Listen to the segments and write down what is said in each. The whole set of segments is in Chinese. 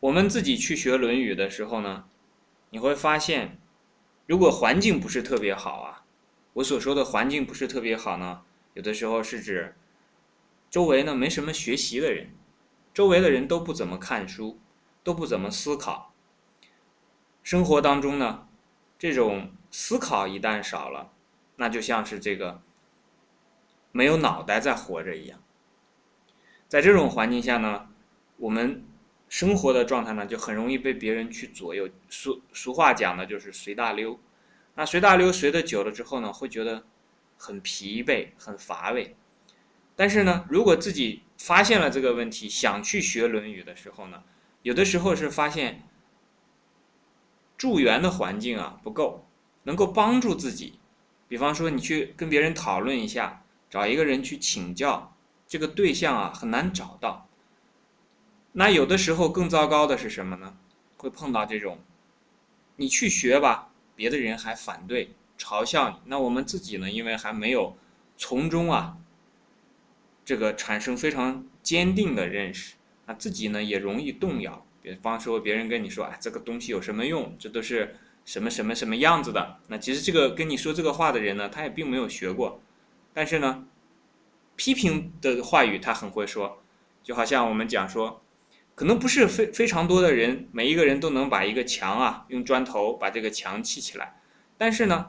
我们自己去学《论语》的时候呢，你会发现，如果环境不是特别好啊，我所说的环境不是特别好呢，有的时候是指周围呢没什么学习的人，周围的人都不怎么看书，都不怎么思考。生活当中呢，这种思考一旦少了，那就像是这个没有脑袋在活着一样。在这种环境下呢，我们。生活的状态呢，就很容易被别人去左右。俗俗话讲的就是随大溜。那随大溜随的久了之后呢，会觉得很疲惫、很乏味。但是呢，如果自己发现了这个问题，想去学《论语》的时候呢，有的时候是发现助缘的环境啊不够，能够帮助自己。比方说，你去跟别人讨论一下，找一个人去请教，这个对象啊很难找到。那有的时候更糟糕的是什么呢？会碰到这种，你去学吧，别的人还反对、嘲笑你。那我们自己呢？因为还没有从中啊，这个产生非常坚定的认识，那自己呢也容易动摇。比方说，别人跟你说：“哎，这个东西有什么用？这都是什么什么什么样子的。”那其实这个跟你说这个话的人呢，他也并没有学过，但是呢，批评的话语他很会说，就好像我们讲说。可能不是非非常多的人，每一个人都能把一个墙啊用砖头把这个墙砌起来，但是呢，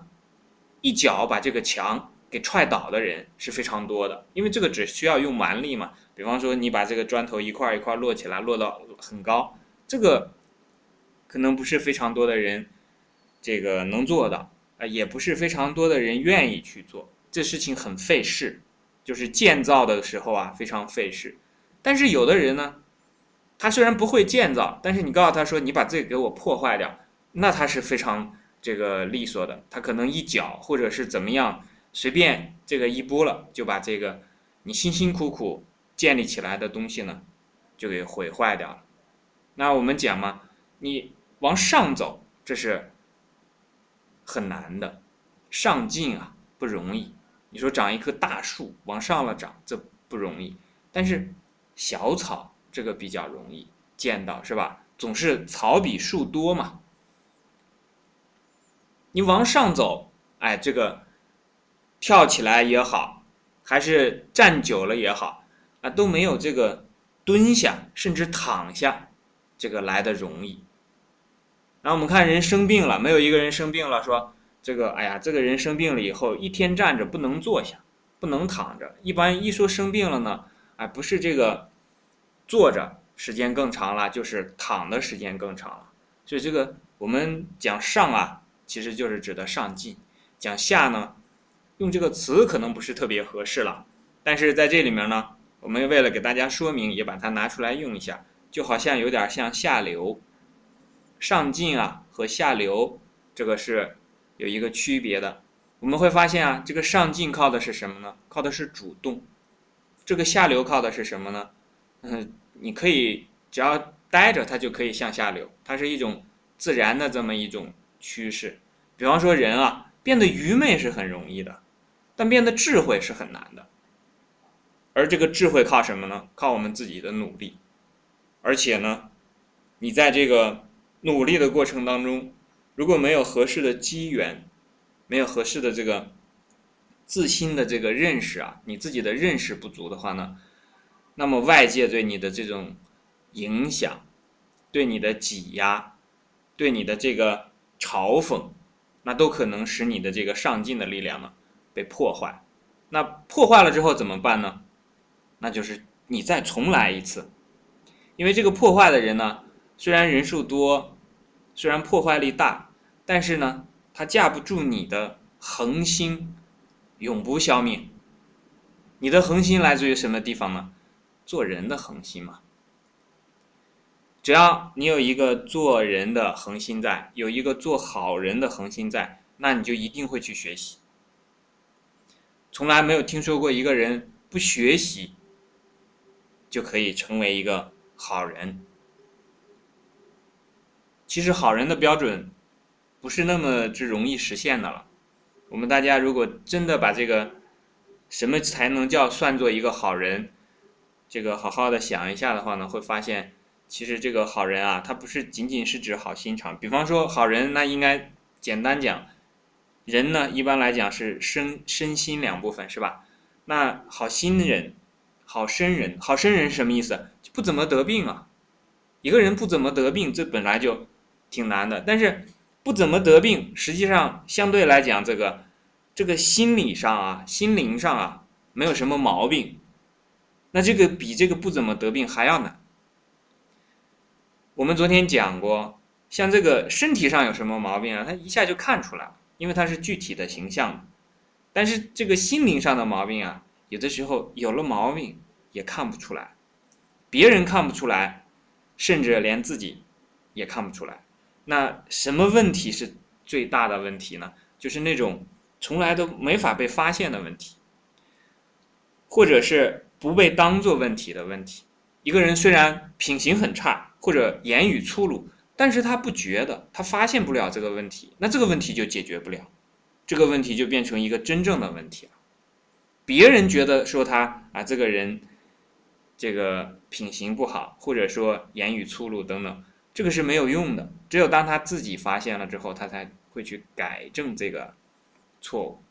一脚把这个墙给踹倒的人是非常多的，因为这个只需要用蛮力嘛。比方说你把这个砖头一块一块摞起来，摞到很高，这个可能不是非常多的人这个能做到，啊，也不是非常多的人愿意去做，这事情很费事，就是建造的时候啊非常费事，但是有的人呢。他虽然不会建造，但是你告诉他说你把这个给我破坏掉，那他是非常这个利索的。他可能一脚或者是怎么样，随便这个一拨了，就把这个你辛辛苦苦建立起来的东西呢，就给毁坏掉了。那我们讲嘛，你往上走，这是很难的，上进啊不容易。你说长一棵大树往上了长，这不容易，但是小草。这个比较容易见到，是吧？总是草比树多嘛。你往上走，哎，这个跳起来也好，还是站久了也好，啊，都没有这个蹲下甚至躺下这个来的容易。然后我们看人生病了，没有一个人生病了说这个，哎呀，这个人生病了以后，一天站着不能坐下，不能躺着。一般一说生病了呢，哎，不是这个。坐着时间更长了，就是躺的时间更长了。所以这个我们讲上啊，其实就是指的上进；讲下呢，用这个词可能不是特别合适了。但是在这里面呢，我们为了给大家说明，也把它拿出来用一下，就好像有点像下流。上进啊和下流这个是有一个区别的。我们会发现啊，这个上进靠的是什么呢？靠的是主动。这个下流靠的是什么呢？嗯。你可以只要待着，它就可以向下流，它是一种自然的这么一种趋势。比方说人啊，变得愚昧是很容易的，但变得智慧是很难的。而这个智慧靠什么呢？靠我们自己的努力。而且呢，你在这个努力的过程当中，如果没有合适的机缘，没有合适的这个自心的这个认识啊，你自己的认识不足的话呢？那么外界对你的这种影响，对你的挤压，对你的这个嘲讽，那都可能使你的这个上进的力量呢被破坏。那破坏了之后怎么办呢？那就是你再重来一次。因为这个破坏的人呢，虽然人数多，虽然破坏力大，但是呢，他架不住你的恒心永不消灭。你的恒心来自于什么地方呢？做人的恒心嘛，只要你有一个做人的恒心在，有一个做好人的恒心在，那你就一定会去学习。从来没有听说过一个人不学习就可以成为一个好人。其实好人的标准不是那么之容易实现的了。我们大家如果真的把这个什么才能叫算作一个好人？这个好好的想一下的话呢，会发现其实这个好人啊，他不是仅仅是指好心肠。比方说好人，那应该简单讲，人呢一般来讲是身身心两部分，是吧？那好心人、好身人、好身人是什么意思？不怎么得病啊。一个人不怎么得病，这本来就挺难的。但是不怎么得病，实际上相对来讲，这个这个心理上啊、心灵上啊，没有什么毛病。那这个比这个不怎么得病还要难。我们昨天讲过，像这个身体上有什么毛病啊，他一下就看出来了，因为它是具体的形象。但是这个心灵上的毛病啊，有的时候有了毛病也看不出来，别人看不出来，甚至连自己也看不出来。那什么问题是最大的问题呢？就是那种从来都没法被发现的问题，或者是不被当做问题的问题。一个人虽然品行很差。或者言语粗鲁，但是他不觉得，他发现不了这个问题，那这个问题就解决不了，这个问题就变成一个真正的问题了。别人觉得说他啊，这个人，这个品行不好，或者说言语粗鲁等等，这个是没有用的。只有当他自己发现了之后，他才会去改正这个错误。